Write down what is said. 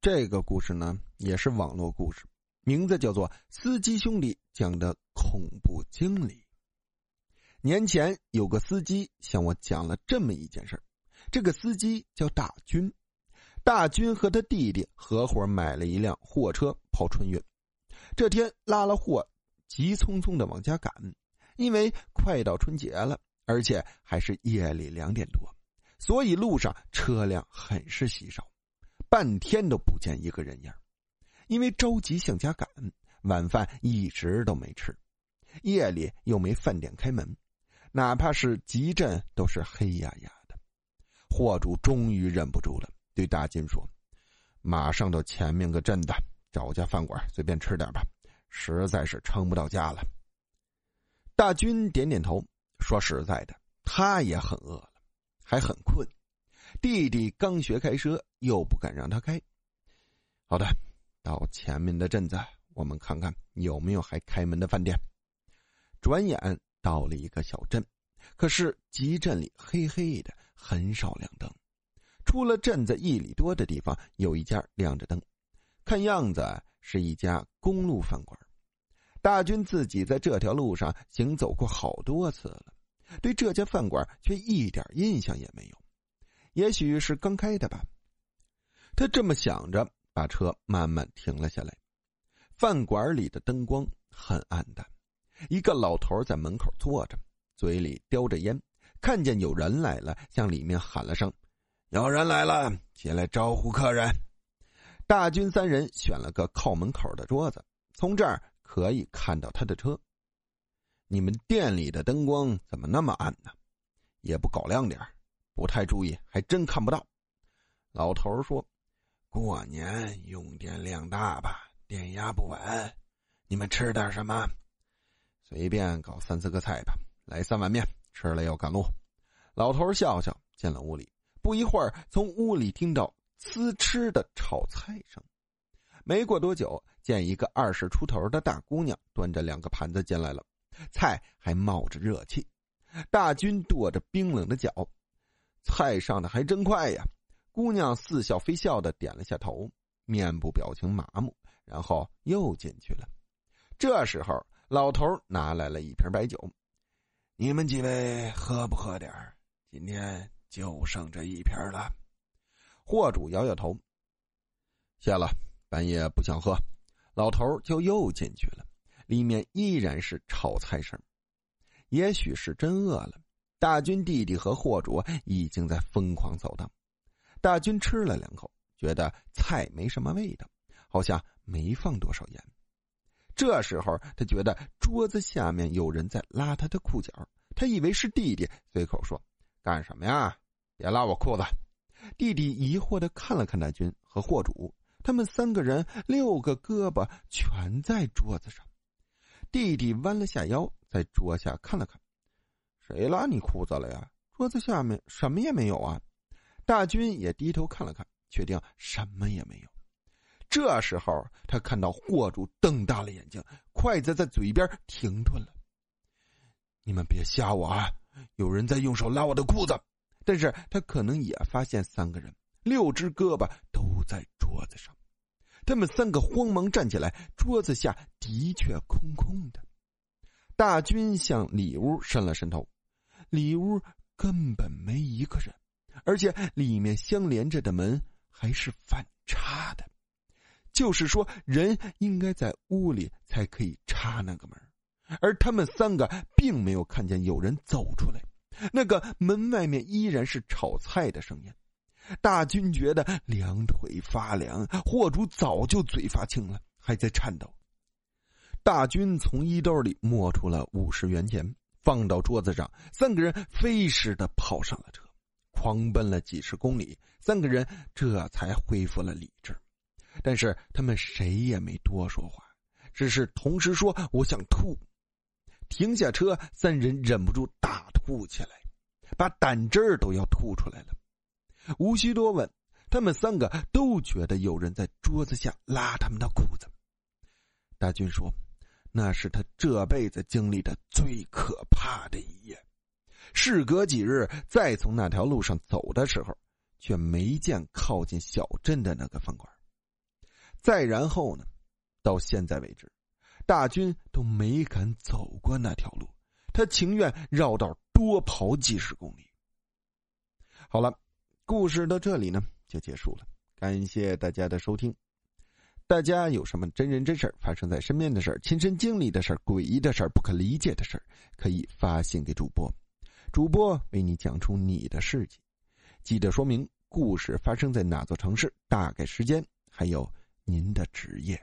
这个故事呢，也是网络故事，名字叫做《司机兄弟讲的恐怖经历》。年前有个司机向我讲了这么一件事这个司机叫大军，大军和他弟弟合伙买了一辆货车跑春运，这天拉了货，急匆匆的往家赶，因为快到春节了，而且还是夜里两点多，所以路上车辆很是稀少。半天都不见一个人影因为着急向家赶，晚饭一直都没吃，夜里又没饭店开门，哪怕是集镇都是黑压压的。货主终于忍不住了，对大金说：“马上到前面个镇子找家饭馆随便吃点吧，实在是撑不到家了。”大军点点头，说：“实在的，他也很饿了，还很困。”弟弟刚学开车，又不敢让他开。好的，到前面的镇子，我们看看有没有还开门的饭店。转眼到了一个小镇，可是集镇里黑黑的，很少亮灯。出了镇子一里多的地方，有一家亮着灯，看样子是一家公路饭馆。大军自己在这条路上行走过好多次了，对这家饭馆却一点印象也没有。也许是刚开的吧，他这么想着，把车慢慢停了下来。饭馆里的灯光很暗淡，一个老头在门口坐着，嘴里叼着烟。看见有人来了，向里面喊了声：“有人来了，起来招呼客人。”大军三人选了个靠门口的桌子，从这儿可以看到他的车。你们店里的灯光怎么那么暗呢？也不搞亮点不太注意，还真看不到。老头说：“过年用电量大吧，电压不稳。你们吃点什么？随便搞三四个菜吧。来三碗面，吃了要赶路。”老头笑笑进了屋里。不一会儿，从屋里听到呲吃的炒菜声。没过多久，见一个二十出头的大姑娘端着两个盘子进来了，菜还冒着热气。大军跺着冰冷的脚。菜上的还真快呀！姑娘似笑非笑的点了下头，面部表情麻木，然后又进去了。这时候，老头拿来了一瓶白酒，你们几位喝不喝点今天就剩这一瓶了。货主摇摇头，谢了，半夜不想喝。老头就又进去了，里面依然是炒菜声，也许是真饿了。大军弟弟和货主已经在疯狂扫荡，大军吃了两口，觉得菜没什么味道，好像没放多少盐。这时候他觉得桌子下面有人在拉他的裤脚，他以为是弟弟，随口说：“干什么呀？别拉我裤子！”弟弟疑惑的看了看大军和货主，他们三个人六个胳膊全在桌子上。弟弟弯了下腰，在桌下看了看。谁拉你裤子了呀？桌子下面什么也没有啊！大军也低头看了看，确定什么也没有。这时候，他看到货主瞪大了眼睛，筷子在嘴边停顿了。你们别吓我啊！有人在用手拉我的裤子。但是他可能也发现三个人六只胳膊都在桌子上，他们三个慌忙站起来，桌子下的确空空的。大军向里屋伸了伸头。里屋根本没一个人，而且里面相连着的门还是反插的，就是说人应该在屋里才可以插那个门，而他们三个并没有看见有人走出来。那个门外面依然是炒菜的声音。大军觉得两腿发凉，货主早就嘴发青了，还在颤抖。大军从衣兜里摸出了五十元钱。放到桌子上，三个人飞似的跑上了车，狂奔了几十公里。三个人这才恢复了理智，但是他们谁也没多说话，只是同时说：“我想吐。”停下车，三人忍不住大吐起来，把胆汁儿都要吐出来了。无需多问，他们三个都觉得有人在桌子下拉他们的裤子。大军说。那是他这辈子经历的最可怕的一夜。事隔几日，再从那条路上走的时候，却没见靠近小镇的那个饭馆。再然后呢，到现在为止，大军都没敢走过那条路，他情愿绕道多跑几十公里。好了，故事到这里呢就结束了，感谢大家的收听。大家有什么真人真事发生在身边的事亲身经历的事诡异的事不可理解的事可以发信给主播，主播为你讲出你的事迹。记得说明故事发生在哪座城市，大概时间，还有您的职业。